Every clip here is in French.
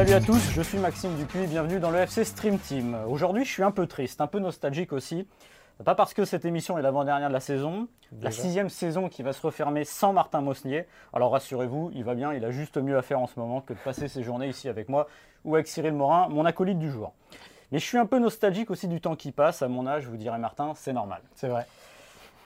Salut à tous, je suis Maxime Dupuis, bienvenue dans le FC Stream Team. Aujourd'hui, je suis un peu triste, un peu nostalgique aussi. Pas parce que cette émission est l'avant-dernière de la saison, la sixième saison qui va se refermer sans Martin Mosnier. Alors rassurez-vous, il va bien, il a juste mieux à faire en ce moment que de passer ses journées ici avec moi ou avec Cyril Morin, mon acolyte du jour. Mais je suis un peu nostalgique aussi du temps qui passe. À mon âge, vous direz Martin, c'est normal. C'est vrai.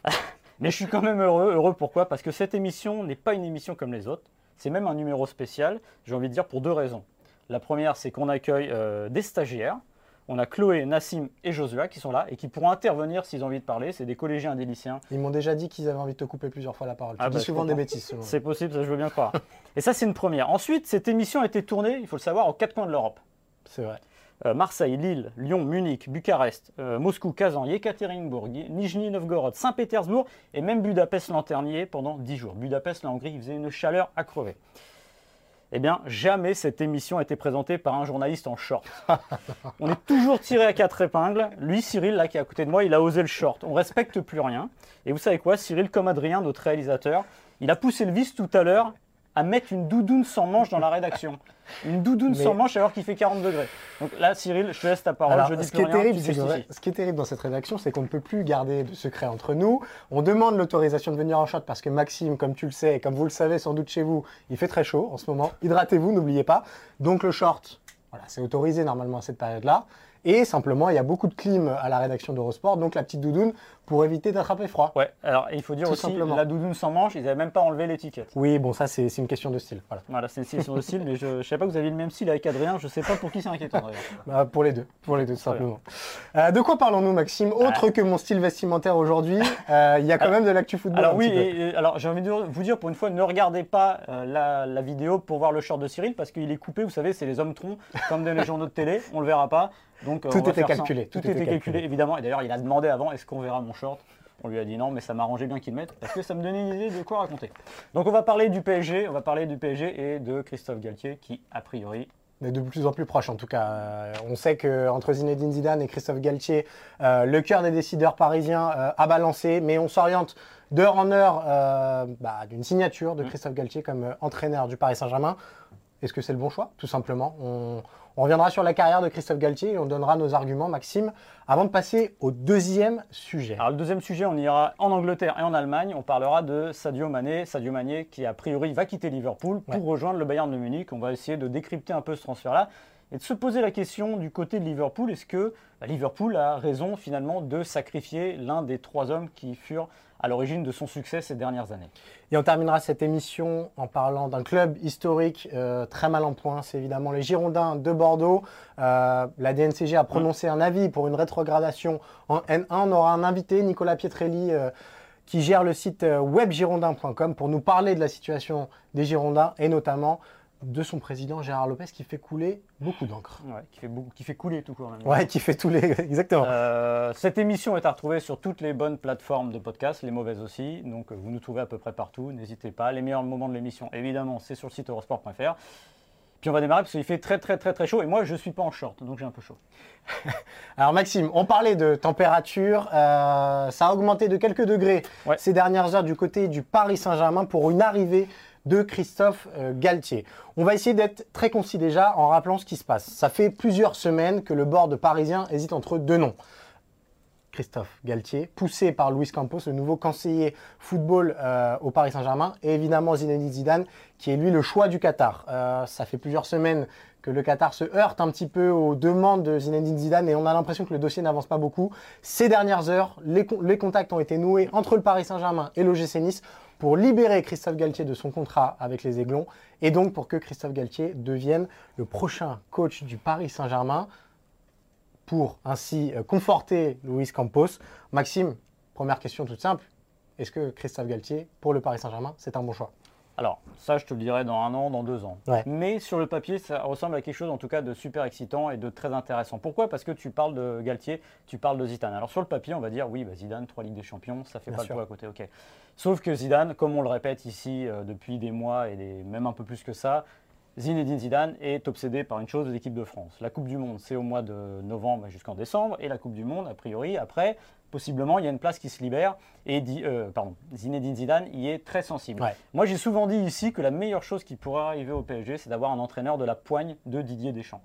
Mais je suis quand même heureux. Heureux pourquoi? Parce que cette émission n'est pas une émission comme les autres. C'est même un numéro spécial, j'ai envie de dire, pour deux raisons. La première, c'est qu'on accueille euh, des stagiaires. On a Chloé, Nassim et Josua qui sont là et qui pourront intervenir s'ils ont envie de parler. C'est des collégiens et des lycéens. Ils m'ont déjà dit qu'ils avaient envie de te couper plusieurs fois la parole. Ah tu bah, dis souvent des bêtises. C'est possible, ça je veux bien croire. et ça, c'est une première. Ensuite, cette émission a été tournée, il faut le savoir, aux quatre coins de l'Europe. C'est vrai. Euh, Marseille, Lille, Lyon, Munich, Bucarest, euh, Moscou, Kazan, Yekaterinbourg, Nijni Novgorod, Saint-Pétersbourg et même Budapest-Lanternier pendant 10 jours. Budapest, la Hongrie, il faisait une chaleur à crever. Eh bien, jamais cette émission a été présentée par un journaliste en short. On est toujours tiré à quatre épingles. Lui, Cyril, là, qui est à côté de moi, il a osé le short. On respecte plus rien. Et vous savez quoi Cyril, comme Adrien, notre réalisateur, il a poussé le vice tout à l'heure à mettre une doudoune sans manche dans la rédaction. Une doudoune Mais- sans manche alors qu'il fait 40 degrés. Donc là, Cyril, je te laisse ta parole. Alors, je dis ce, qui est rien, terrible, tu c'est que- justifies. ce qui est terrible dans cette rédaction, c'est qu'on ne peut plus garder de secret entre nous. On demande l'autorisation de venir en short parce que Maxime, comme tu le sais, et comme vous le savez sans doute chez vous, il fait très chaud en ce moment. Hydratez-vous, n'oubliez pas. Donc le short, voilà, c'est autorisé normalement à cette période-là. Et simplement, il y a beaucoup de clim à la rédaction d'Eurosport, donc la petite doudoune pour éviter d'attraper froid. Ouais, alors il faut dire Tout aussi, simplement. la doudoune sans manche, ils n'avaient même pas enlevé l'étiquette. Oui, bon, ça c'est une question de style. Voilà. Voilà, c'est une question de style, mais je ne savais pas que vous aviez le même style avec Adrien, je ne sais pas pour qui c'est inquiétant. Bah, pour les deux, pour les deux, tout simplement. Euh, de quoi parlons-nous, Maxime Autre que mon style vestimentaire aujourd'hui, euh, il y a quand Alors- même de l'actu football. Alors oui, et, et- alors j'ai envie de vous dire pour une fois, ne regardez pas euh, la, la vidéo pour voir le short de Cyril parce qu'il est coupé, vous savez, c'est les hommes troncs comme dans les journaux de télé, on le verra pas. Donc Tout était calculé, Tout, tout était calculé. évidemment. Et d'ailleurs, il a demandé avant, est-ce qu'on verra mon short On lui a dit non, mais ça m'arrangeait bien qu'il le mette parce que ça me donnait une idée de quoi raconter. Donc on va parler du PSG, on va parler du PSG et de Christophe Galtier qui, a priori, Mais de plus en plus proche en tout cas. Euh, on sait qu'entre Zinedine Zidane et Christophe Galtier, euh, le cœur des décideurs parisiens euh, a balancé, mais on s'oriente d'heure en heure bah, d'une signature de Mm. Christophe Galtier comme entraîneur du Paris Saint-Germain. Est-ce que c'est le bon choix Tout simplement? On, on reviendra sur la carrière de Christophe Galtier et on donnera nos arguments, Maxime, avant de passer au deuxième sujet. Alors le deuxième sujet, on ira en Angleterre et en Allemagne. On parlera de Sadio Mané. Sadio Mané qui a priori va quitter Liverpool pour Ouais. rejoindre le Bayern de Munich. On va essayer de décrypter un peu ce transfert-là et de se poser la question du côté de Liverpool. Est-ce que bah, Liverpool a raison finalement de sacrifier l'un des trois hommes qui furent à l'origine de son succès ces dernières années Et on terminera cette émission en parlant d'un club historique euh, très mal en point. C'est évidemment les Girondins de Bordeaux. Euh, la DNCG a prononcé un avis pour une rétrogradation en N1. On aura un invité, Nicolas Pietrelli, euh, qui gère le site webgirondin.com pour nous parler de la situation des Girondins et notamment de son président Gérard Lopez qui fait couler beaucoup d'encre. Ouais, qui, fait beaucoup- qui fait couler tout court. même. Ouais, qui fait tous les... Exactement. Euh, cette émission est à retrouver sur toutes les bonnes plateformes de podcast, les mauvaises aussi. Donc euh, vous nous trouvez à peu près partout. N'hésitez pas. Les meilleurs moments de l'émission, évidemment, c'est sur le site eurosport.fr. Puis on va démarrer parce qu'il fait très très très très chaud et moi je ne suis pas en short donc j'ai un peu chaud. Alors Maxime, on parlait de température, euh, ça a augmenté de quelques degrés Ouais. ces dernières heures du côté du Paris Saint-Germain pour une arrivée de Christophe euh, Galtier. On va essayer d'être très concis déjà en rappelant ce qui se passe. Ça fait plusieurs semaines que le board parisien hésite entre deux noms. Christophe Galtier, poussé par Luis Campos, le nouveau conseiller football euh, au Paris Saint-Germain, et évidemment Zinedine Zidane, qui est lui le choix du Qatar. Euh, ça fait plusieurs semaines que le Qatar se heurte un petit peu aux demandes de Zinedine Zidane et on a l'impression que le dossier n'avance pas beaucoup. Ces dernières heures, les, con- les contacts ont été noués entre le Paris Saint-Germain et l'OGC Nice pour libérer Christophe Galtier de son contrat avec les Aiglons et donc pour que Christophe Galtier devienne le prochain coach du Paris Saint-Germain pour ainsi euh, conforter Luis Campos. Maxime, première question toute simple. Est-ce que Christophe Galtier, pour le Paris Saint-Germain, c'est un bon choix? Alors ça je te le dirai dans un an, dans deux ans. Ouais. Mais sur le papier ça ressemble à quelque chose en tout cas de super excitant et de très intéressant. Pourquoi? Parce que tu parles de Galtier, tu parles de Zidane. Alors sur le papier on va dire oui bah, Zidane, trois Ligues des Champions, ça fait Bien pas sûr. le à côté. Ok. Sauf que Zidane, comme on le répète ici euh, depuis des mois et des- même un peu plus que ça, Zinedine Zidane est obsédé par une chose de l'équipe de France. La Coupe du Monde, c'est au mois de novembre jusqu'en décembre, et la Coupe du Monde, a priori, après, possiblement, il y a une place qui se libère, et euh, pardon, Zinedine Zidane y est très sensible. Moi, j'ai souvent dit ici que la meilleure chose qui pourrait arriver au PSG, c'est d'avoir un entraîneur de la poigne de Didier Deschamps.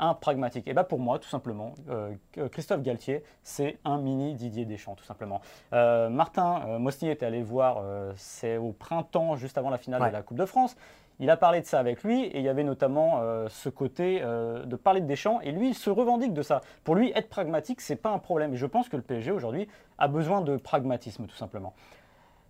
Un pragmatique. Et bien pour moi, tout simplement, euh, Christophe Galtier, c'est un mini Didier Deschamps, tout simplement. Euh, Martin Mosnier était allé voir, c'est au printemps, juste avant la finale de la Coupe de France. Il a parlé de ça avec lui et il y avait notamment euh, ce côté euh, de parler de Deschamps et lui il se revendique de ça. Pour lui, être pragmatique, c'est pas un problème. Et je pense que le PSG aujourd'hui a besoin de pragmatisme tout simplement.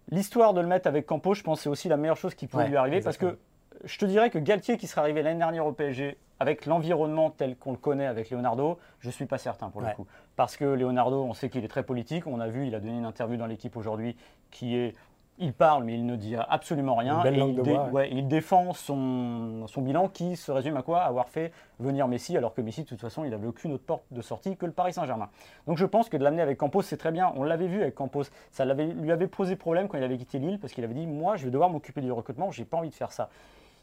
L'histoire de le mettre avec Campos, je pense c'est aussi la meilleure chose qui pourrait lui arriver parce que je te dirais que Galtier qui serait arrivé l'année dernière au PSG avec l'environnement tel qu'on le connaît avec Leonardo, je ne suis pas certain pour le coup. Parce que Leonardo, on sait qu'il est très politique. On a vu, il a donné une interview dans l'équipe aujourd'hui qui est il parle, mais il ne dit absolument rien. Et il, défend son, bilan qui se résume à quoi? Avoir fait venir Messi, alors que Messi, de toute façon, il n'avait aucune autre porte de sortie que le Paris Saint-Germain. Donc je pense que de l'amener avec Campos, c'est très bien. On l'avait vu avec Campos. Ça lui avait posé problème quand il avait quitté Lille, parce qu'il avait dit Moi, je vais devoir m'occuper du recrutement, j'ai pas envie de faire ça.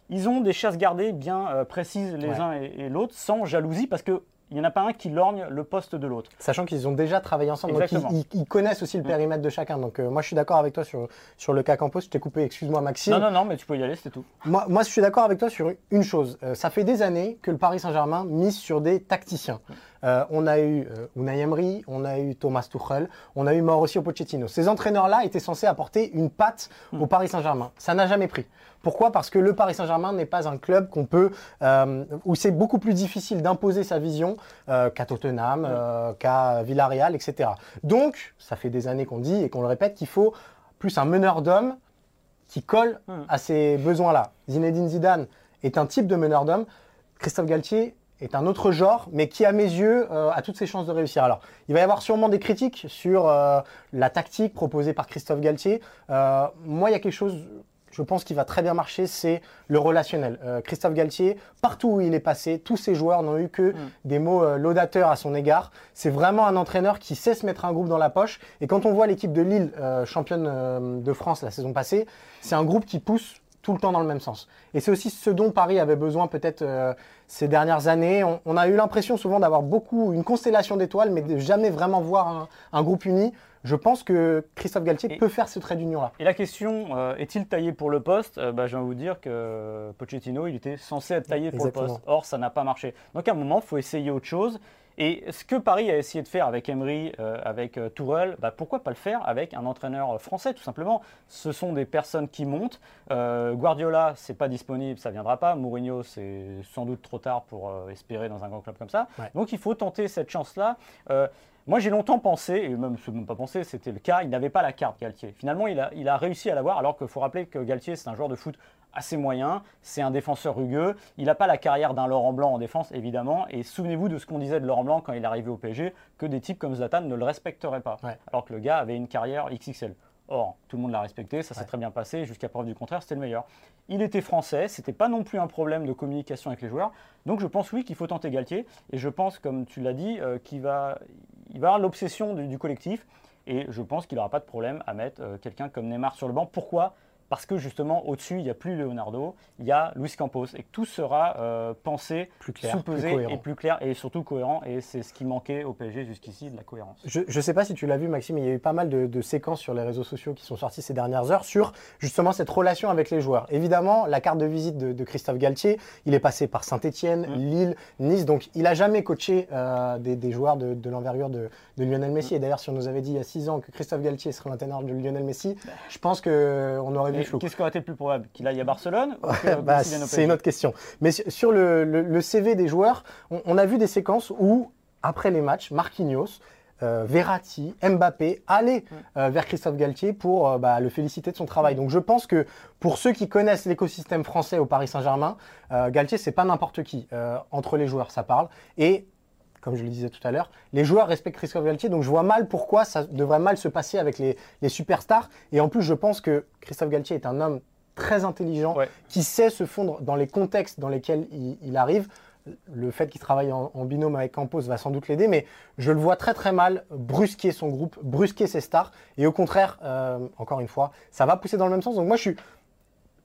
Ils ont des chasses gardées bien euh, précises les uns et l'autre, sans jalousie, parce que il n'y en a pas un qui lorgne le poste de l'autre. Sachant qu'ils ont déjà travaillé ensemble, donc ils, connaissent aussi le mm. périmètre de chacun. Donc euh, moi je suis d'accord avec toi sur, sur le cas Campos. Je t'ai coupé, excuse-moi Maxime. Non, non, non, mais tu peux y aller, c'est tout. Moi, moi je suis d'accord avec toi sur une chose. Euh, ça fait des années que le Paris Saint-Germain mise sur des tacticiens. Mm. Euh, on a eu Unai Emery, on a eu Thomas Tuchel, on a eu Mauricio Pochettino. Ces entraîneurs-là étaient censés apporter une patte mm. au Paris Saint-Germain. Ça n'a jamais pris. Pourquoi? Parce que le Paris Saint-Germain n'est pas un club qu'on peut, euh, où c'est beaucoup plus difficile d'imposer sa vision euh, qu'à Tottenham, euh, qu'à Villarreal, etc. Donc, ça fait des années qu'on dit et qu'on le répète qu'il faut plus un meneur d'hommes qui colle à ces besoins-là. Zinedine Zidane est un type de meneur d'hommes. Christophe Galtier est un autre genre, mais qui, à mes yeux, a toutes ses chances de réussir. Alors, il va y avoir sûrement des critiques sur la tactique proposée par Christophe Galtier. moi, il y a quelque chose je pense qu'il va très bien marcher, c'est le relationnel. Euh, Christophe Galtier, partout où il est passé, tous ses joueurs n'ont eu que mm. des mots euh, laudateurs à son égard. C'est vraiment un entraîneur qui sait se mettre un groupe dans la poche. Et quand on voit l'équipe de Lille, euh, championne de France la saison passée, c'est un groupe qui pousse tout le temps dans le même sens. Et c'est aussi ce dont Paris avait besoin peut-être ces dernières années. On, a eu l'impression souvent d'avoir beaucoup, une constellation d'étoiles, mais de jamais vraiment voir un groupe uni je pense que Christophe Galtier peut faire ce trait d'union-là. Et la question, euh, est-il taillé pour le poste? Euh, bah, Je vais vous dire que Pochettino, il était censé être taillé pour le poste. Or, ça n'a pas marché. Donc, à un moment, il faut essayer autre chose. Et ce que Paris a essayé de faire avec Emery, euh, avec Tourelle, bah, pourquoi pas le faire avec un entraîneur français, tout simplement? Ce sont des personnes qui montent. Guardiola, c'est pas disponible, ça viendra pas. Mourinho, c'est sans doute trop tard pour espérer dans un grand club comme ça. Donc, il faut tenter cette chance-là. Moi, j'ai longtemps pensé, et même, même pas pensé, c'était le cas, il n'avait pas la carte Galtier. Finalement, il a, il a réussi à l'avoir, alors qu'il faut rappeler que Galtier, c'est un joueur de foot assez moyen, c'est un défenseur rugueux, il n'a pas la carrière d'un Laurent Blanc en défense, évidemment, et souvenez-vous de ce qu'on disait de Laurent Blanc quand il est arrivé au PSG, que des types comme Zlatan ne le respecteraient pas, alors que le gars avait une carrière XXL. Or, tout le monde l'a respecté, ça s'est très bien passé, jusqu'à preuve du contraire, c'était le meilleur. Il était français, c'était pas non plus un problème de communication avec les joueurs, donc je pense oui qu'il faut tenter Galtier, et je pense, comme tu l'as dit, euh, qu'il va, il va avoir l'obsession du, collectif. Et je pense qu'il n'aura pas de problème à mettre euh, quelqu'un comme Neymar sur le banc. Pourquoi? Parce que justement au-dessus il n'y a plus Leonardo, il y a Luis Campos et tout sera euh, pensé, plus clair, sous-pesé et plus clair et surtout cohérent et c'est ce qui manquait au PSG jusqu'ici de la cohérence. Je ne sais pas si tu l'as vu Maxime, il y a eu pas mal de, séquences sur les réseaux sociaux qui sont sorties ces dernières heures sur justement cette relation avec les joueurs. Évidemment, la carte de visite de, Christophe Galtier, il est passé par Saint-Etienne, mm. Lille, Nice, donc il n'a jamais coaché euh, des, joueurs de, l'envergure de, Lionel Messi. Et d'ailleurs, si on nous avait dit il y a six ans que Christophe Galtier serait l'entraîneur de Lionel Messi, bah. je pense qu'on aurait Qu'est-ce qui aurait été le plus probable? Qu'il aille à Barcelone bah, C'est une autre question. Mais sur le, CV des joueurs, on, a vu des séquences où, après les matchs, Marquinhos, euh, Verratti, Mbappé allaient mm. euh, vers Christophe Galtier pour euh, bah, le féliciter de son travail. Mm. Donc je pense que pour ceux qui connaissent l'écosystème français au Paris Saint-Germain, Galtier c'est pas n'importe qui. entre les joueurs, ça parle. Et comme je le disais tout à l'heure, les joueurs respectent Christophe Galtier, donc je vois mal pourquoi ça devrait mal se passer avec les, superstars. Et en plus, je pense que Christophe Galtier est un homme très intelligent, qui sait se fondre dans les contextes dans lesquels il, arrive. Le fait qu'il travaille en, binôme avec Campos va sans doute l'aider, mais je le vois très très mal brusquer son groupe, brusquer ses stars. Et au contraire, euh, encore une fois, ça va pousser dans le même sens. Donc moi, je suis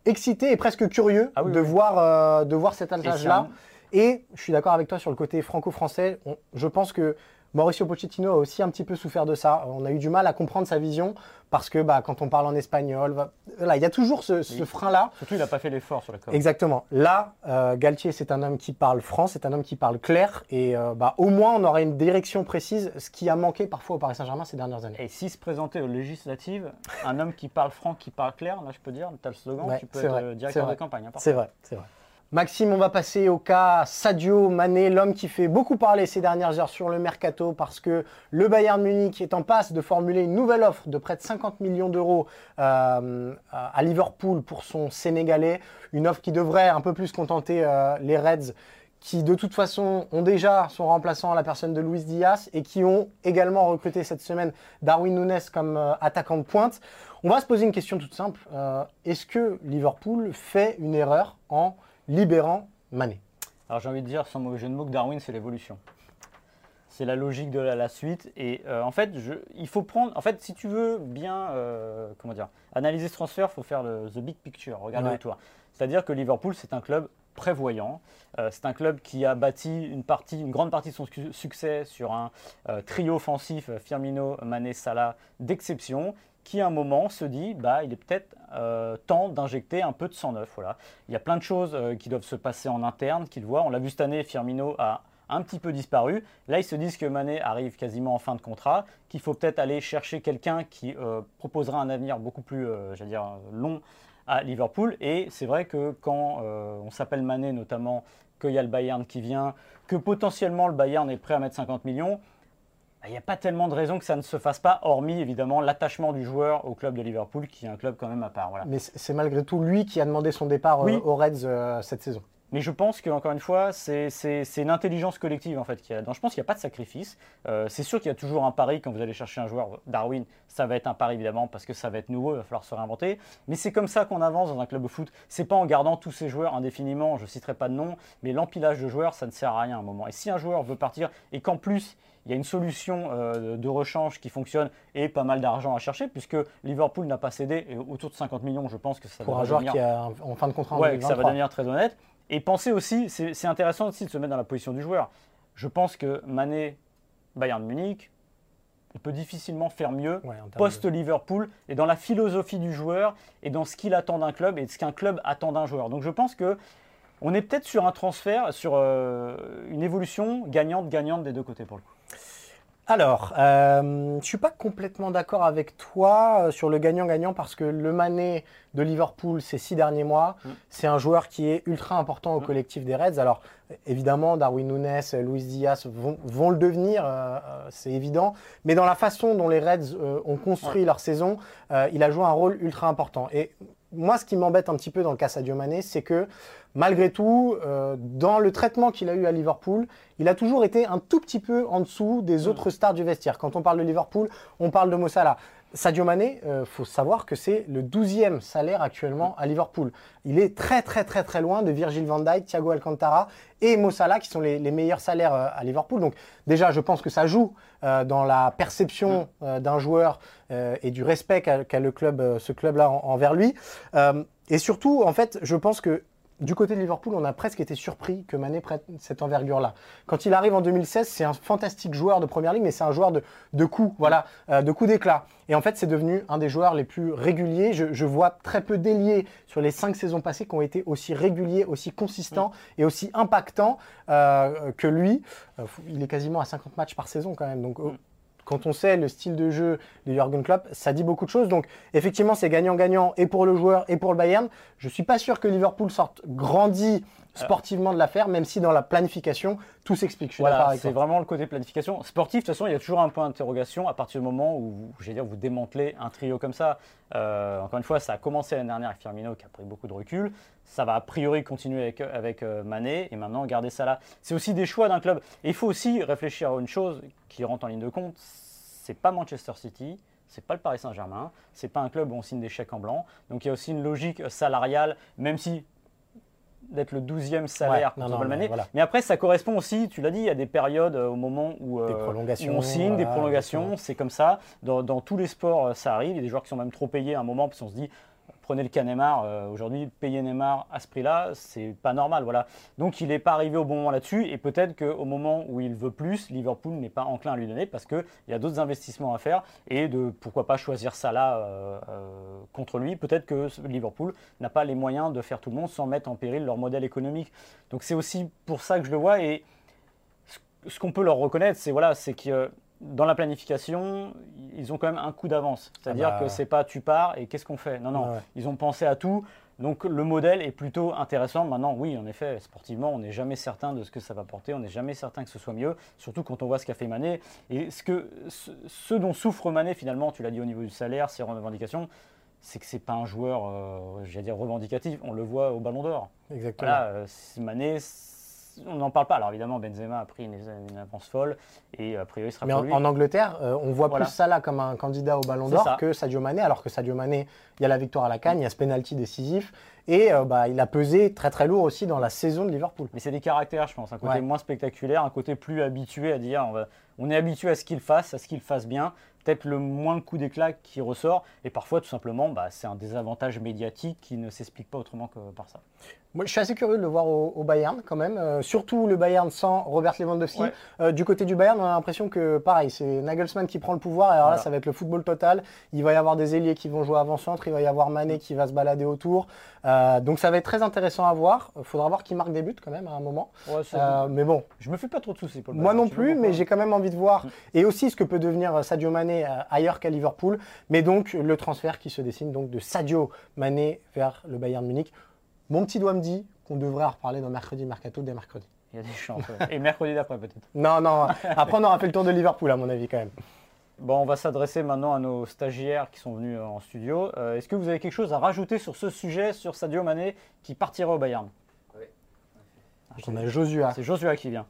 excité et presque curieux Ah oui, de, oui. Voir, euh, de voir cet altage-là. Et je suis d'accord avec toi sur le côté franco-français. Je pense que Mauricio Pochettino a aussi un petit peu souffert de ça. On a eu du mal à comprendre sa vision parce que bah, quand on parle en espagnol, voilà, il y a toujours ce, frein-là. Surtout, il n'a pas fait l'effort sur la com. Exactement. Là, euh, Galtier, c'est un homme qui parle franc, c'est un homme qui parle clair. Et euh, bah, au moins, on aura une direction précise, ce qui a manqué parfois au Paris Saint-Germain ces dernières années. Et s'il se présentait aux législatives, un homme qui parle franc, qui parle clair, là je peux dire, tu as le slogan, Ouais, tu peux être vrai, euh, directeur de campagne. hein. C'est vrai, c'est vrai. Maxime, on va passer au cas Sadio Mané, l'homme qui fait beaucoup parler ces dernières heures sur le mercato parce que le Bayern Munich est en passe de formuler une nouvelle offre de près de 50 millions d'euros euh, à Liverpool pour son Sénégalais. Une offre qui devrait un peu plus contenter euh, les Reds qui de toute façon ont déjà son remplaçant à la personne de Luis Diaz et qui ont également recruté cette semaine Darwin Nunes comme euh, attaquant de pointe. On va se poser une question toute simple. Est-ce que Liverpool fait une erreur en libérant Mané Alors j'ai envie de dire, sans mauvais jeu de mots, que Darwin, c'est l'évolution. C'est la logique de la, la suite. Et euh, en fait, je- il faut prendre. En fait, si tu veux bien euh, comment dire, analyser ce transfert, il faut faire le the big picture, regarder Ouais. autour. C'est-à-dire que Liverpool, c'est un club prévoyant. Euh, c'est un club qui a bâti une, partie, une grande partie de son su- succès sur un trio offensif, Firmino, Mané, Salah, d'exception, qui à un moment se dit, bah, il est peut-être euh, temps d'injecter un peu de sang neuf. Voilà. Il y a plein de choses euh, qui doivent se passer en interne, qu'ils voient. On l'a vu cette année, Firmino a un petit peu disparu. Là, ils se disent que Mané arrive quasiment en fin de contrat, qu'il faut peut-être aller chercher quelqu'un qui euh, proposera un avenir beaucoup plus, j'allais dire, long à Liverpool. Et c'est vrai que quand on s'appelle Mané, notamment, qu'il y a le Bayern qui vient, que potentiellement le Bayern est prêt à mettre 50 millions, il n'y a pas tellement de raisons que ça ne se fasse pas, hormis évidemment l'attachement du joueur au club de Liverpool, qui est un club quand même à part. Voilà. Mais c'est malgré tout lui qui a demandé son départ euh, Oui. aux Reds euh, cette saison. Mais je pense qu'encore une fois, c'est une intelligence collective en fait qu'il y a. Je pense qu'il n'y a pas de sacrifice. Euh, c'est sûr qu'il y a toujours un pari quand vous allez chercher un joueur. Darwin, ça va être un pari évidemment parce que ça va être nouveau, il va falloir se réinventer. Mais c'est comme ça qu'on avance dans un club de foot. C'est pas en gardant tous ces joueurs indéfiniment. Je citerai pas de nom, mais l'empilage de joueurs, ça ne sert à rien à un moment. Et si un joueur veut partir et qu'en plus il y a une solution euh, de rechange qui fonctionne et pas mal d'argent à chercher, puisque Liverpool n'a pas cédé et autour de 50 millions, je pense que ça Pour devrait un joueur devenir- qui en en fin de contrat en Ouais, que ça va 2023. devenir très honnête. Et pensez aussi, c'est intéressant aussi de se mettre dans la position du joueur. Je pense que Mané, Bayern Munich, il peut difficilement faire mieux Ouais, de- post-Liverpool et dans la philosophie du joueur et dans ce qu'il attend d'un club et ce qu'un club attend d'un joueur. Donc je pense que on est peut-être sur un transfert, sur euh, une évolution gagnante-gagnante des deux côtés pour le coup. Alors, euh, je ne suis pas complètement d'accord avec toi euh, sur le gagnant-gagnant parce que le Mané de Liverpool ces six derniers mois, Mm. c'est un joueur qui est ultra important au Mm. collectif des Reds. Alors, évidemment, Darwin Nunes, Luis Diaz vont, vont le devenir, euh, c'est évident. Mais dans la façon dont les Reds euh, ont construit leur saison, euh, il a joué un rôle ultra important. Et moi, ce qui m'embête un petit peu dans le cas Sadio Mané, c'est que malgré tout, euh, dans le traitement qu'il a eu à Liverpool, il a toujours été un tout petit peu en dessous des autres stars du vestiaire. Quand on parle de Liverpool, on parle de Mo Salah. Sadio Mané, il faut savoir que c'est le 12e salaire actuellement à Liverpool. Il est très très très très loin de Virgil van Dijk, Thiago Alcantara et Mo Salah qui sont les, les meilleurs salaires euh, à Liverpool. Donc déjà, je pense que ça joue euh, dans la perception euh, d'un joueur euh, et du respect qu'a le club, euh, ce club-là en- envers lui. Euh, et surtout, en fait, je pense que du côté de Liverpool, on a presque été surpris que Mané prenne cette envergure-là. Quand il arrive en 2016, c'est un fantastique joueur de première ligne, mais c'est un joueur de, de coups, voilà, euh, de coups d'éclat. Et en fait, c'est devenu un des joueurs les plus réguliers. Je, je vois très peu d'ailiers sur les cinq saisons passées qui ont été aussi réguliers, aussi consistants et aussi impactants euh, que lui. Euh, il est quasiment à 50 matchs par saison quand même. Donc, quand on sait le style de jeu de Jürgen Klopp, ça dit beaucoup de choses. Donc, effectivement, c'est gagnant-gagnant et pour le joueur et pour le Bayern. Je suis pas sûr que Liverpool sorte grandi sportivement de l'affaire, même si dans la planification, tout s'explique. Voilà, c'est vraiment le côté planification. Sportif, de toute façon, il y a toujours un point d'interrogation à partir du moment où j'allais dire, vous démantelez un trio comme ça. Euh, encore une fois, ça a commencé l'année dernière avec Firmino qui a pris beaucoup de recul. Ça va a priori continuer avec, avec euh, Mané et maintenant garder ça là. C'est aussi des choix d'un club. Et il faut aussi réfléchir à une chose qui rentre en ligne de compte. C'est pas Manchester City. C'est pas le Paris Saint-Germain, c'est pas un club où on signe des chèques en blanc. Donc il y a aussi une logique salariale, même si d'être le 12e salaire Ouais, non, contre non, Mané. voilà. Mais après, ça correspond aussi, tu l'as dit, il y a des périodes euh, au moment où, euh, Des prolongations, où on signe, des prolongations, c'est comme ça. Dans, dans tous les sports, euh, ça arrive. Il y a des joueurs qui sont même trop payés à un moment, parce qu'on se dit, prenez le cas Neymar. euh, Aujourd'hui, payer Neymar à ce prix-là, c'est pas normal. Voilà. Donc, il n'est pas arrivé au bon moment là-dessus. Et peut-être qu'au moment où il veut plus, Liverpool n'est pas enclin à lui donner parce qu'il y a d'autres investissements à faire. Et de pourquoi pas choisir ça là euh, euh, contre lui. Peut-être que Liverpool n'a pas les moyens de faire tout le monde sans mettre en péril leur modèle économique. Donc, c'est aussi pour ça que je le vois. Et ce- qu'on peut leur reconnaître, c'est voilà, c'est que dans la planification, ils ont quand même un coup d'avance. C'est-à-dire Ah bah. que c'est pas tu pars et qu'est-ce qu'on fait? Non, non, Ouais, ils ont pensé à tout. Donc le modèle est plutôt intéressant. Maintenant, oui, en effet, sportivement, on n'est jamais certain de ce que ça va porter. On n'est jamais certain que ce soit mieux, surtout quand on voit ce qu'a fait Mané. Et ce, que, ce, ce dont souffre Mané, finalement, tu l'as dit au niveau du salaire, ses revendications, c'est que c'est pas un joueur, euh, j'allais dire, revendicatif. On le voit au Ballon d'Or. Exactement. Voilà, euh, Mané, c'est- on n'en parle pas. Alors évidemment, Benzema a pris une, une avance folle et a priori, ce sera Mais pour en, lui. en Angleterre, euh, on voit Voilà. plus Salah comme un candidat au Ballon d'Or ça. que Sadio Mané, alors que Sadio Mané, il y a la victoire à la Cannes, il y a ce penalty décisif, et euh, bah, il a pesé très très lourd aussi dans la saison de Liverpool. Mais c'est des caractères, je pense. Un côté Ouais. moins spectaculaire, un côté plus habitué à dire on, va- on est habitué à ce qu'il fasse, à ce qu'il fasse bien. Peut-être le moins le coup d'éclat qui ressort. Et parfois, tout simplement, bah, c'est un désavantage médiatique qui ne s'explique pas autrement que par ça. Moi, je suis assez curieux de le voir au, au Bayern quand même, euh, surtout le Bayern sans Robert Lewandowski. Ouais. Euh, du côté du Bayern, on a l'impression que pareil, c'est Nagelsmann qui prend le pouvoir. Et alors Voilà. là, ça va être le football total. Il va y avoir des ailiers qui vont jouer avant-centre, il va y avoir Mané qui va se balader autour. Euh, donc ça va être très intéressant à voir. Il faudra voir qui marque des buts quand même à un moment. Ouais, mais bon, Je me fais pas trop de soucis pour le Moi Bayern, non plus, mais j'ai quand même envie de voir Mm. et aussi ce que peut devenir Sadio Mané ailleurs qu'à Liverpool. Mais donc le transfert qui se dessine donc de Sadio Mané vers le Bayern Munich. Mon petit doigt me dit qu'on devrait en reparler dans mercredi mercato dès mercredi. Il y a des chances. ouais. Et mercredi d'après, peut-être. Non, non. Après, on aura fait le tour de Liverpool à mon avis quand même. Bon, on va s'adresser maintenant à nos stagiaires qui sont venus euh, en studio. Euh, Est-ce que vous avez quelque chose à rajouter sur ce sujet, sur Sadio Mané qui partirait au Bayern? Ah, Donc on a Josua. C'est Joshua qui vient.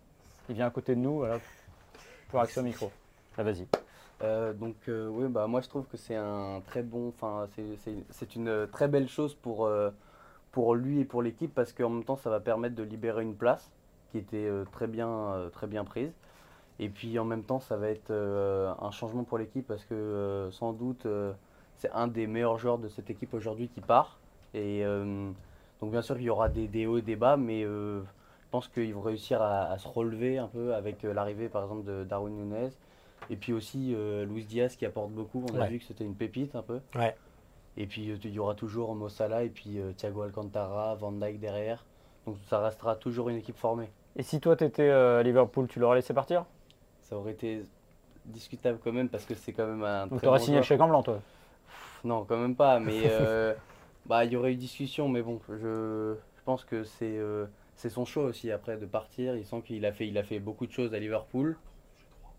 Il vient à côté de nous. Voilà. Pour accès au micro. Ah, vas-y. Euh, donc euh, oui, bah moi je trouve que c'est un très bon, enfin c'est- c'est c'est une très belle chose pour, euh, pour lui et pour l'équipe parce qu'en même temps ça va permettre de libérer une place qui était euh, très bien, euh, très bien prise. Et puis en même temps ça va être euh, un changement pour l'équipe parce que sans doute c'est un des meilleurs joueurs de cette équipe aujourd'hui qui part. Et donc bien sûr il y aura des, des hauts et des bas, mais je pense qu'ils vont réussir à, à se relever un peu avec l'arrivée par exemple de Darwin Nunez. Et puis aussi Luis Diaz qui apporte beaucoup. On a Ouais. vu que c'était une pépite un peu. Ouais. Et puis euh, il y aura toujours Mo Salah et puis euh, Thiago Alcantara, Van Dijk derrière. Donc ça restera toujours une équipe formée. Et si toi, tu étais à Liverpool, tu l'aurais laissé partir? Ça aurait été discutable quand même parce que c'est quand même un Donc, tu aurais bon signé le chèque en blanc, toi? Non, quand même pas. Mais euh, bah il y aurait eu discussion. Mais bon, je, je pense que c'est euh, c'est son choix aussi après de partir. Il sent qu'il a fait il a fait beaucoup de choses à Liverpool.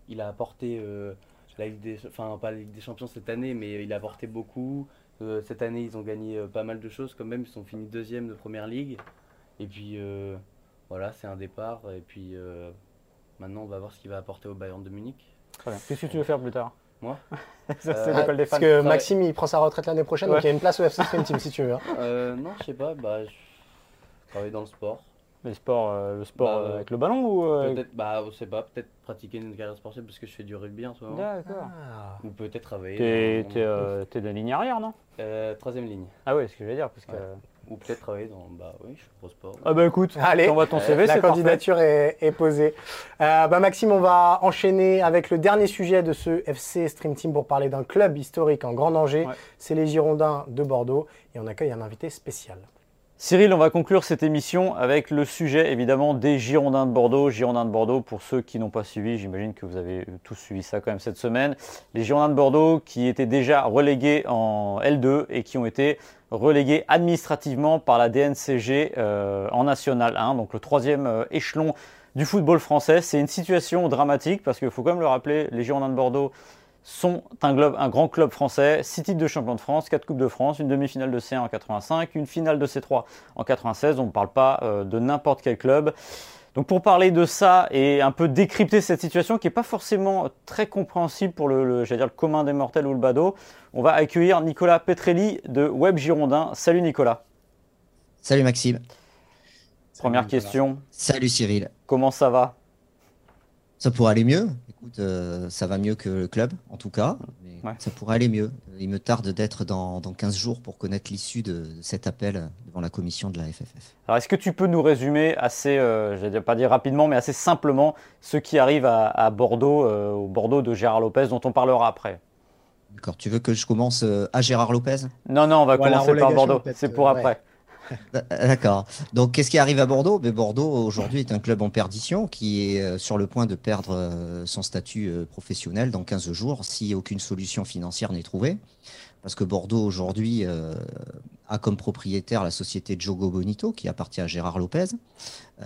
Il a apporté euh, la Ligue des, enfin pas la Ligue des Champions cette année, mais il a apporté beaucoup. Euh, cette année, ils ont gagné euh, pas mal de choses quand même. Ils sont finis deuxième de première ligue. Et puis euh, voilà, c'est un départ. Et puis euh, maintenant, on va voir ce qu'il va apporter au Bayern de Munich. Très bien. Qu'est-ce que tu veux faire plus tard Moi Ça, c'est Euh, l'école des fans. Parce que Ouais. Maxime, il prend sa retraite l'année prochaine, Ouais. donc il y a une place au FC Stream Team si tu veux. hein. Euh, non, je sais pas. Bah, je travaille dans le sport. Le sport, euh, le sport Bah, euh, avec le ballon ou euh, Peut-être, bah, on sait pas, peut-être pratiquer une carrière sportive parce que je fais du rugby en ce moment. D'accord. Ah. Ou peut-être travailler. T'es dans- t'es, euh, t'es de la ligne arrière, non? Euh, troisième ligne. Ah oui, c'est ce que je vais dire. Parce que... Ouais. Ou peut-être travailler dans. Bah oui, je suis pro sport. Ah bah écoute, Allez, t'envoies ton CV, la candidature est, est posée. Euh, bah Maxime, on va enchaîner avec le dernier sujet de ce FC Stream Team pour parler d'un club historique en grand danger. Ouais. C'est les Girondins de Bordeaux et on accueille un invité spécial. Cyril, on va conclure cette émission avec le sujet évidemment des Girondins de Bordeaux. Girondins de Bordeaux, pour ceux qui n'ont pas suivi, j'imagine que vous avez tous suivi ça quand même cette semaine. Les Girondins de Bordeaux qui étaient déjà relégués en L2 et qui ont été relégués administrativement par la DNCG euh, en National 1, donc le troisième euh, échelon du football français. C'est une situation dramatique parce qu'il faut quand même le rappeler, les Girondins de Bordeaux sont un, globe- un grand club français, 6 titres de champion de France, 4 Coupes de France, une demi-finale de C1 en 85, une finale de C3 en 96. On ne parle pas euh, de n'importe quel club. Donc pour parler de ça et un peu décrypter cette situation qui n'est pas forcément très compréhensible pour le, le- j'allais dire le commun des mortels ou le badaud, on va accueillir Nicolas Petrelli de Web Girondin. Salut Nicolas. Salut Maxime. Première question, Salut Cyril. comment ça va? Ça pourrait aller mieux. Écoute, euh, ça va mieux que le club, en tout cas. Mais ça pourrait aller mieux. Il me tarde d'être dans, dans 15 jours pour connaître l'issue de, cet appel devant la commission de la FFF. Alors, est-ce que tu peux nous résumer assez, euh, je ne vais pas dire rapidement, mais assez simplement ce qui arrive à, Bordeaux, euh, au Bordeaux de Gérard Lopez, dont on parlera après? D'accord. Tu veux que je commence euh, à Gérard Lopez? Non, non, on va commencer par Bordeaux. C'est pour après. D'accord. Donc, qu'est-ce qui arrive à Bordeaux? Mais Bordeaux, aujourd'hui, est un club en perdition qui est euh, sur le point de perdre euh, son statut euh, professionnel dans 15 jours si aucune solution financière n'est trouvée. Parce que Bordeaux, aujourd'hui, a comme propriétaire la société Jogo Bonito, qui appartient à Gérard Lopez.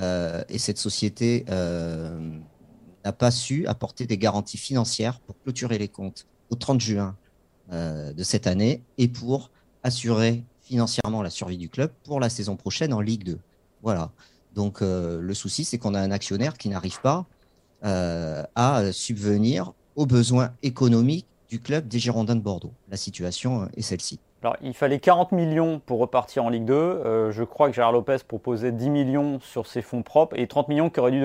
et cette société n'a pas su apporter des garanties financières pour clôturer les comptes au 30 juin de cette année et pour assurer financièrement la survie du club pour la saison prochaine en Ligue 2. Voilà. Donc euh, le souci, c'est qu'on a un actionnaire qui n'arrive pas euh, à subvenir aux besoins économiques du club des Girondins de Bordeaux. La situation euh, est celle-ci. Alors, il fallait 40 millions pour repartir en Ligue 2. je crois que Gérard Lopez proposait 10 millions sur ses fonds propres et 30 millions qui auraient dû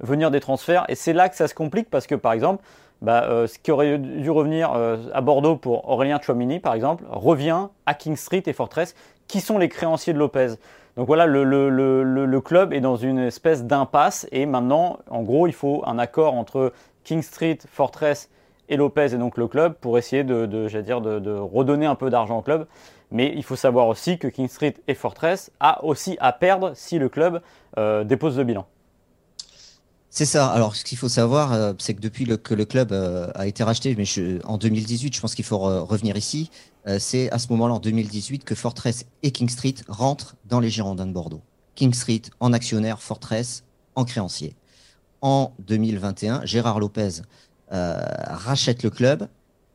venir des transferts. Et c'est là que ça se complique parce que, par exemple, bah, euh, ce qui aurait dû revenir euh, à Bordeaux pour Aurélien Chouamini, par exemple, revient à King Street et Fortress, qui sont les créanciers de Lopez. Donc voilà, le, club est dans une espèce d'impasse et maintenant, en gros, il faut un accord entre King Street, Fortress et Lopez et donc le club pour essayer de, redonner un peu d'argent au club. Mais il faut savoir aussi que King Street et Fortress a aussi à perdre si le club euh, dépose le bilan. C'est ça. Alors, ce qu'il faut savoir, euh, c'est que depuis que le club euh, a été racheté, mais en 2018, je pense qu'il faut revenir ici, euh, c'est à ce moment-là, en 2018, que Fortress et King Street rentrent dans les Girondins de Bordeaux. King Street en actionnaire, Fortress en créancier. En 2021, Gérard Lopez rachète le club.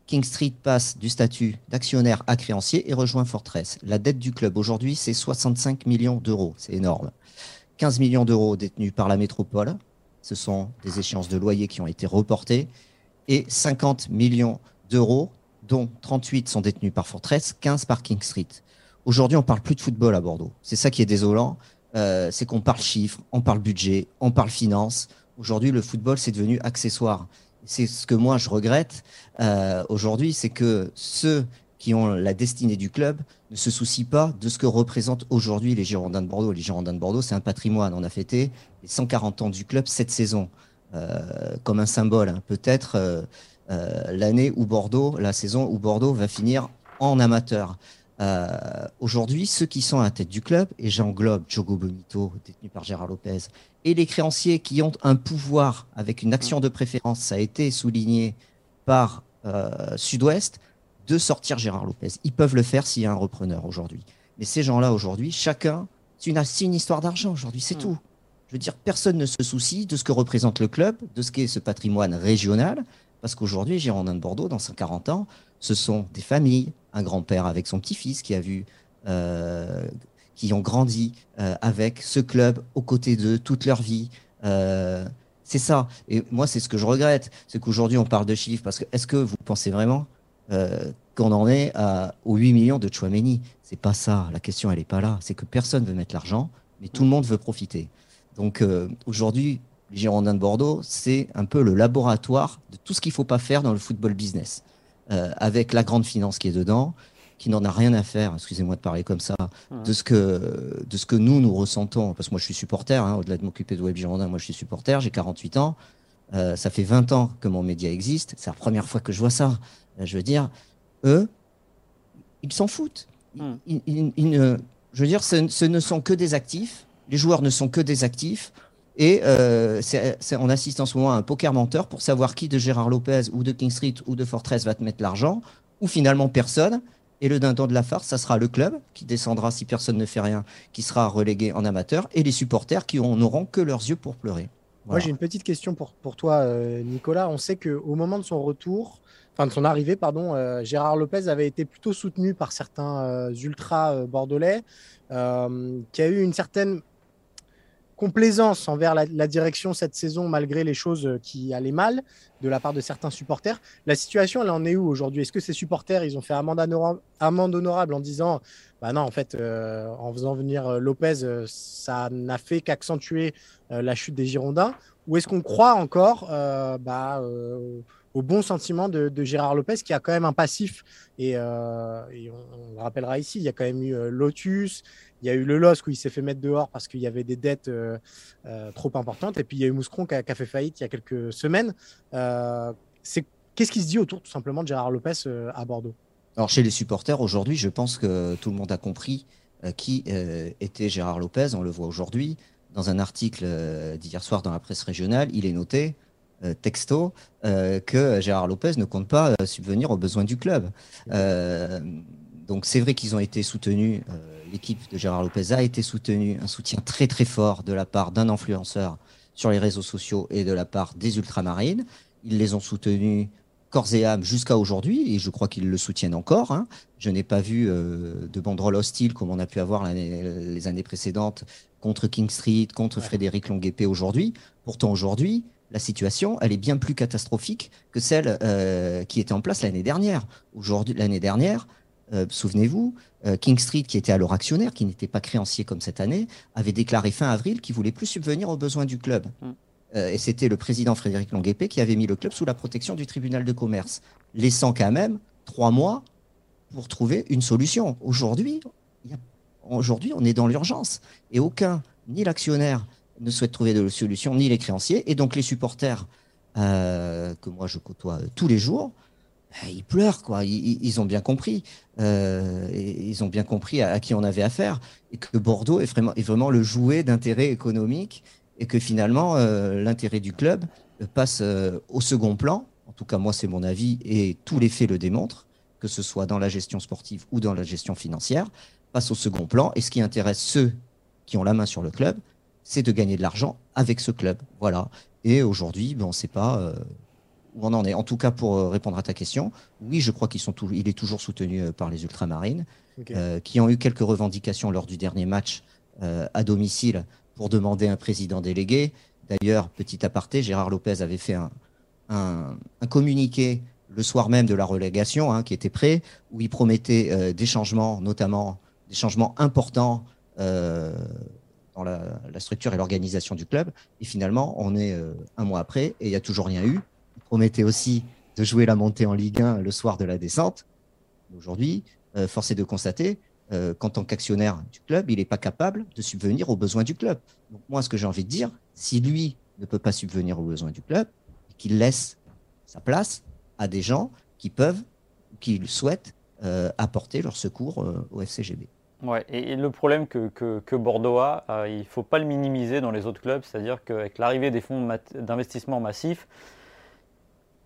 King Street passe du statut d'actionnaire à créancier et rejoint Fortress. La dette du club aujourd'hui, c'est 65 millions d'euros. C'est énorme. 15 millions d'euros détenus par la métropole, ce sont des échéances de loyer qui ont été reportées, et 50 millions d'euros, dont 38 sont détenus par Fortress, 15 par King Street. Aujourd'hui, on parle plus de football à Bordeaux. C'est ça qui est désolant, euh, c'est qu'on parle chiffres, on parle budget, on parle finance. Aujourd'hui, le football, c'est devenu accessoire. C'est ce que moi, je regrette euh, aujourd'hui, c'est que ceux qui ont la destinée du club ne se soucient pas de ce que représentent aujourd'hui les Girondins de Bordeaux. Les Girondins de Bordeaux, c'est un patrimoine. On a fêté les 140 ans du club cette saison euh, comme un symbole. Hein. Peut-être euh, euh, l'année où Bordeaux, la saison où Bordeaux va finir en amateur. aujourd'hui, ceux qui sont à la tête du club, et j'englobe Jogo Bonito, détenu par Gérard Lopez, et les créanciers qui ont un pouvoir avec une action de préférence, ça a été souligné par Sud-Ouest, de sortir Gérard Lopez. Ils peuvent le faire s'il y a un repreneur aujourd'hui. Mais ces gens-là aujourd'hui, chacun, c'est une, une, histoire d'argent aujourd'hui, c'est hmm. tout. Je veux dire, personne ne se soucie de ce que représente le club, de ce qu'est ce patrimoine régional, parce qu'aujourd'hui, Girondin de Bordeaux, dans 140 ans, ce sont des familles, un grand-père avec son petit-fils qui a vu, euh, qui ont grandi euh, avec ce club aux côtés d'eux toute leur vie. Euh, c'est ça. Et moi, c'est ce que je regrette, c'est qu'aujourd'hui, on parle de chiffres, parce que est-ce que vous pensez vraiment euh, qu'on en est à, aux 8 millions de Chouameni. C'est pas ça. La question, elle n'est pas là. C'est que personne veut mettre l'argent, mais tout le monde veut profiter. Donc euh, aujourd'hui, les Girondins de Bordeaux, c'est un peu le laboratoire de tout ce qu'il ne faut pas faire dans le football business. Euh, avec la grande finance qui est dedans, qui n'en a rien à faire, excusez-moi de parler comme ça, de, ce que, de ce que nous, nous ressentons. Parce que moi, je suis supporter, hein, au-delà de m'occuper de Web Girondin, moi, je suis supporter, j'ai 48 ans. ça fait 20 ans que mon média existe. C'est la première fois que je vois ça. Je veux dire, eux, ils s'en foutent. Hmm. je veux dire, ce, ne sont que des actifs. Les joueurs ne sont que des actifs. Et euh, on assiste en ce moment à un poker menteur pour savoir qui de Gérard Lopez ou de King Street ou de Fortress va te mettre l'argent, ou finalement personne. Et le dindon de la farce, ça sera le club qui descendra si personne ne fait rien, qui sera relégué en amateur, et les supporters qui n'auront que leurs yeux pour pleurer. Moi, j'ai une petite question pour, pour toi, euh, Nicolas. On sait qu'au moment de son retour, enfin de son arrivée, pardon, euh, Gérard Lopez avait été plutôt soutenu par certains euh, ultras euh, bordelais, qui a eu une certaine complaisance envers la, direction cette saison, malgré les choses qui allaient mal de la part de certains supporters. La situation, elle en est où aujourd'hui? Est-ce que ces supporters, ils ont fait amende, amende honorable en disant, bah non, en fait, en faisant venir Lopez, ça n'a fait qu'accentuer la chute des Girondins Ou est-ce qu'on croit encore bah, au bon sentiment de, Gérard Lopez, qui a quand même un passif. Et, on, le rappellera ici, il y a quand même eu Lotus, il y a eu le LOSC où il s'est fait mettre dehors parce qu'il y avait des dettes trop importantes. Et puis il y a eu Mouscron qui a, fait faillite il y a quelques semaines. c'est Qu'est-ce qui se dit autour tout simplement de Gérard Lopez à Bordeaux? Alors chez les supporters, aujourd'hui, je pense que tout le monde a compris euh, qui euh, était Gérard Lopez. On le voit aujourd'hui. Dans un article euh, d'hier soir dans la presse régionale, il est noté, texto, que Gérard Lopez ne compte pas subvenir aux besoins du club. donc c'est vrai qu'ils ont été soutenus, l'équipe de Gérard Lopez a été soutenue, un soutien très très fort de la part d'un influenceur sur les réseaux sociaux et de la part des ultramarines. Ils les ont soutenus corps et âme jusqu'à aujourd'hui, et je crois qu'ils le soutiennent encore. Hein. Je n'ai pas vu euh, de banderole hostile comme on a pu avoir les années précédentes contre King Street, contre Frédéric Longuepé aujourd'hui. Pourtant, aujourd'hui, la situation, elle est bien plus catastrophique que celle euh, qui était en place l'année dernière. Aujourd'hui, l'année dernière, euh, souvenez-vous, King Street, qui était alors actionnaire, qui n'était pas créancier comme cette année, avait déclaré fin avril qu'il voulait plus subvenir aux besoins du club. Mm. Euh, et c'était le président Frédéric Longuepé qui avait mis le club sous la protection du tribunal de commerce, laissant quand même trois mois pour trouver une solution. Aujourd'hui, aujourd'hui on est dans l'urgence et aucun, ni l'actionnaire ne souhaite trouver de solution, ni les créanciers, et donc les supporters euh, que moi je côtoie tous les jours, euh, ils pleurent, quoi. Ils, ont bien compris. ils ont bien compris à, qui on avait affaire et que Bordeaux est vraiment, est vraiment le jouet d'intérêt économique et que finalement euh, l'intérêt du club passe euh, au second plan. En tout cas, moi, c'est mon avis et tous les faits le démontrent, que ce soit dans la gestion sportive ou dans la gestion financière, passe au second plan. Et ce qui intéresse ceux qui ont la main sur le club, c'est de gagner de l'argent avec ce club. Voilà. Et aujourd'hui, ben, on ne sait pas euh, où on en est. En tout cas, pour répondre à ta question, oui, je crois qu'il est toujours soutenu par les ultramarines, qui ont eu quelques revendications lors du dernier match à domicile pour demander un président délégué. D'ailleurs, petit aparté, Gérard Lopez avait fait un, un, communiqué le soir même de la relégation, hein, qui était prêt, où il promettait euh, des changements, notamment des changements importants euh, dans la, structure et l'organisation du club. Et finalement, on est euh, un mois après et il n'y a toujours rien eu. Il promettait aussi de jouer la montée en Ligue 1 le soir de la descente. Aujourd'hui, force est de constater euh, qu'en tant qu'actionnaire du club, il n'est pas capable de subvenir aux besoins du club. Donc moi, ce que j'ai envie de dire, si lui ne peut pas subvenir aux besoins du club, qu'il laisse sa place à des gens qui peuvent, qui souhaitent euh, apporter leur secours euh, au FCGB. Ouais, et, le problème que, Bordeaux a, il ne faut pas le minimiser dans les autres clubs, c'est-à-dire qu'avec l'arrivée des fonds d'investissement massifs,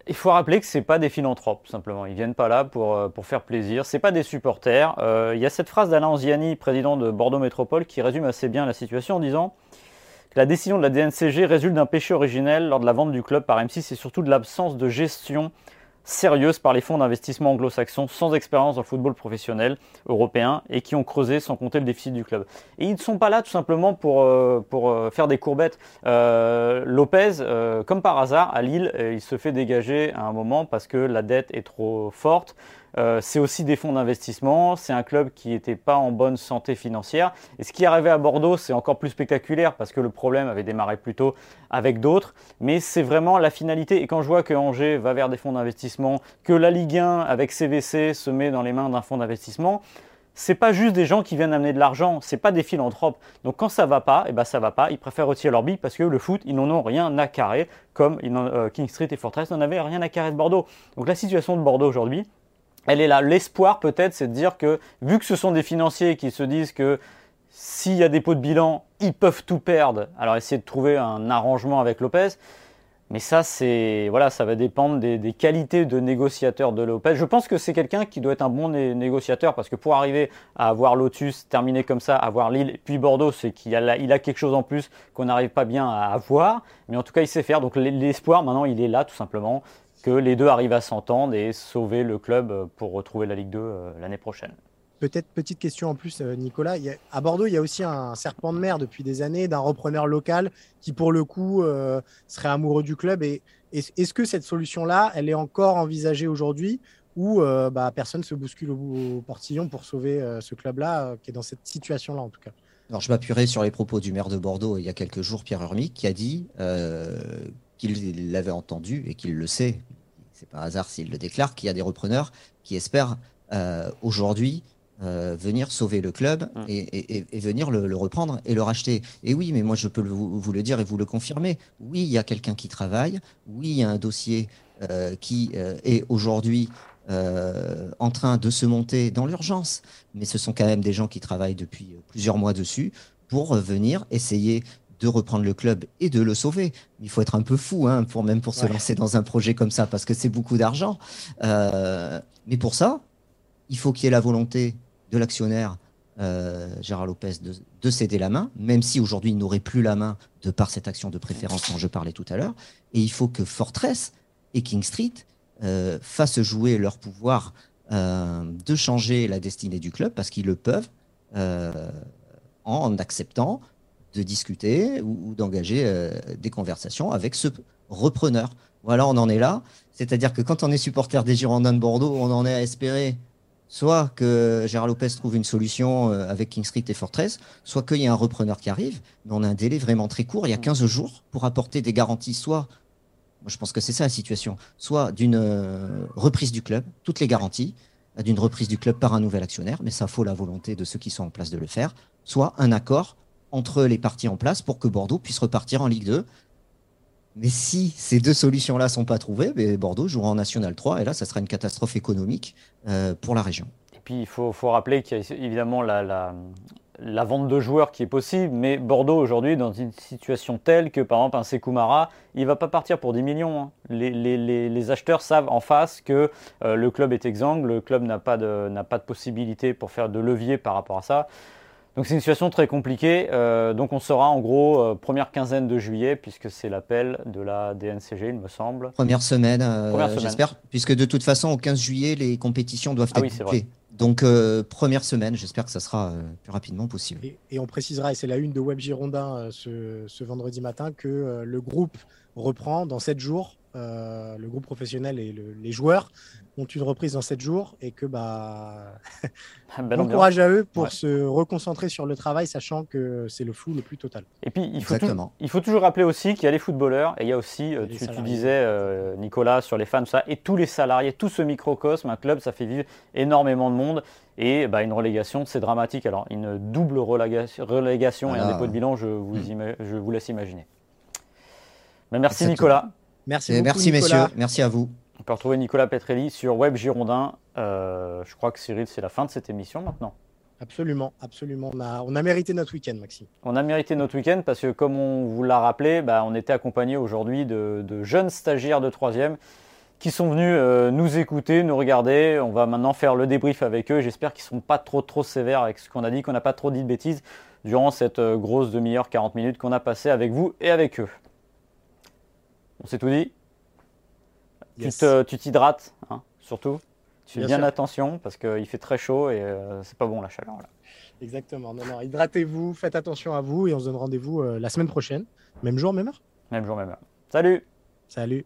il faut rappeler que ce pas des philanthropes, simplement. Ils viennent pas là pour, euh, pour faire plaisir. Ce pas des supporters. Euh, il y a cette phrase d'Alain Anziani, président de Bordeaux Métropole, qui résume assez bien la situation en disant que la décision de la DNCG résulte d'un péché originel lors de la vente du club par M6 et surtout de l'absence de gestion sérieuses par les fonds d'investissement anglo-saxons sans expérience dans le football professionnel européen et qui ont creusé sans compter le déficit du club. Et ils ne sont pas là tout simplement pour, euh, euh, faire des courbettes. Euh, Lopez, comme par hasard, à Lille, il se fait dégager à un moment parce que la dette est trop forte. Euh, c'est aussi des fonds d'investissement, c'est un club qui n'était pas en bonne santé financière. Et ce qui est arrivé à Bordeaux, c'est encore plus spectaculaire parce que le problème avait démarré plus tôt avec d'autres. Mais c'est vraiment la finalité. Et quand je vois que Angers va vers des fonds d'investissement, que la Ligue 1 avec CVC se met dans les mains d'un fonds d'investissement, c'est pas juste des gens qui viennent amener de l'argent, c'est pas des philanthropes. Donc quand ça va pas, et eh ben ça va pas. Ils préfèrent retirer leur bille parce que le foot, ils n'en ont rien à carrer, comme euh, King Street et Fortress n'en avaient rien à carrer de Bordeaux. Donc la situation de Bordeaux aujourd'hui, elle est là. L'espoir peut-être, c'est de dire que vu que ce sont des financiers qui se disent que s'il y a des pots de bilan, ils peuvent tout perdre. Alors essayer de trouver un arrangement avec Lopez. Mais ça, c'est voilà, ça va dépendre des, qualités de négociateur de Lopez. Je pense que c'est quelqu'un qui doit être un bon négociateur parce que pour arriver à avoir Lotus terminé comme ça, avoir Lille puis Bordeaux, c'est qu'il a, a quelque chose en plus qu'on n'arrive pas bien à avoir. Mais en tout cas, il sait faire. Donc l'espoir, maintenant, il est là tout simplement que les deux arrivent à s'entendre et sauver le club pour retrouver la Ligue 2 euh, l'année prochaine. Peut-être petite question en plus, euh, Nicolas. à Bordeaux, il y a aussi un serpent de mer depuis des années d'un repreneur local qui, pour le coup, euh, serait amoureux du club. Et est-ce que cette solution-là, elle est encore envisagée aujourd'hui ou bah, personne se bouscule au, portillon pour sauver ce club-là, qui est dans cette situation-là en tout cas? Alors, je m'appuierai sur les propos du maire de Bordeaux il y a quelques jours, Pierre Hermic, qui a dit qu'il l'avait entendu et qu'il le sait, c'est pas un hasard s'il le déclare, qu'il y a des repreneurs qui espèrent euh, aujourd'hui euh, venir sauver le club Mm. et, et- et venir le, le reprendre et le racheter. Et oui, mais moi je peux le- vous, vous le dire et vous le confirmer. Oui, il y a quelqu'un qui travaille. Oui, il y a un dossier euh, qui est aujourd'hui euh, en train de se monter dans l'urgence. Mais ce sont quand même des gens qui travaillent depuis plusieurs mois dessus pour venir essayer de reprendre le club et de le sauver. Il faut être un peu fou hein, pour même pour se lancer dans un projet comme ça parce que c'est beaucoup d'argent. Euh, mais pour ça, il faut qu'il y ait la volonté de l'actionnaire euh, Gérard Lopez de, de céder la main, même si aujourd'hui il n'aurait plus la main de par cette action de préférence dont je parlais tout à l'heure. Et il faut que Fortress et King Street euh, fassent jouer leur pouvoir euh, de changer la destinée du club parce qu'ils le peuvent en acceptant de discuter ou, d'engager euh, des conversations avec ce repreneur. Voilà, on en est là. C'est-à-dire que quand on est supporter des Girondins de Bordeaux, on en est à espérer soit que Gérard Lopez trouve une solution euh, avec King Street et Fortress, soit qu'il y ait un repreneur qui arrive, mais on a un délai vraiment très court, il y a 15 jours pour apporter des garanties, soit, je pense que c'est ça la situation, soit d'une euh, reprise du club, toutes les garanties, d'une reprise du club par un nouvel actionnaire, mais ça faut la volonté de ceux qui sont en place de le faire, soit un accord entre les parties en place pour que Bordeaux puisse repartir en Ligue 2. Mais si ces deux solutions-là sont pas trouvées, ben, Bordeaux jouera en National 3 et là, ça sera une catastrophe économique euh, pour la région. Et puis il faut, rappeler qu'il y a évidemment la, vente de joueurs qui est possible, mais Bordeaux aujourd'hui dans une situation telle que par exemple un Sekou Mara, il va pas partir pour 10 millions. hein. Les, acheteurs savent en face que euh, le club est exsangue, le club n'a pas, pas de possibilité pour faire de levier par rapport à ça. Donc c'est une situation très compliquée. Euh, donc on sera en gros euh, première quinzaine de juillet, puisque c'est l'appel de la DNCG, il me semble. Première semaine, euh, Première semaine. j'espère, puisque de toute façon, au 15 juillet, les compétitions doivent Ah être oui, bouclées. Donc, euh, première semaine, j'espère que ça sera euh, plus rapidement possible. Et, et on précisera, et c'est la une de Web Girondin euh, ce, ce vendredi matin, que euh, le groupe reprend dans 7 jours. Euh, le groupe professionnel et le- les joueurs ont une reprise dans 7 jours et que bah, Belle bon courage à eux pour Ouais. se reconcentrer sur le travail, sachant que c'est le flou le plus total. Et puis, il faut, tou- Exactement. il faut toujours rappeler aussi qu'il y a les footballeurs et il y a aussi, euh, tu, disais, euh, Nicolas, sur les fans, ça, et tous les salariés, tout ce microcosme, un club, ça fait vivre énormément de monde. Et bah, une relégation, c'est dramatique. Alors, une double relégation, relégation et un Voilà. dépôt de bilan, je vous, Mm. ima- je vous laisse imaginer. Mais merci Exactement. Nicolas. Merci beaucoup, merci, Nicolas. messieurs. Merci à vous. On peut retrouver Nicolas Petrelli sur Web Girondin. Euh, je crois que Cyril, c'est la fin de cette émission maintenant. Absolument, absolument. On a, on a mérité notre week-end, Maxime. On a mérité notre week-end parce que, comme on vous l'a rappelé, bah, on était accompagné aujourd'hui de, de jeunes stagiaires de 3 qui sont venus euh, nous écouter, nous regarder. On va maintenant faire le débrief avec eux. J'espère qu'ils ne sont pas trop trop sévères avec ce qu'on a dit, qu'on n'a pas trop dit de bêtises durant cette euh, grosse demi-heure, 40 minutes qu'on a passé avec vous et avec eux. On s'est tout dit Yes. Tu te- Tu t'hydrates, hein, surtout. Tu fais Bien attention parce qu'il fait très chaud et euh, c'est pas bon la chaleur. Là. Exactement. Non, non, hydratez-vous, faites attention à vous et on se donne rendez-vous euh, la semaine prochaine. Même jour, même heure. Même jour, même heure. Salut Salut.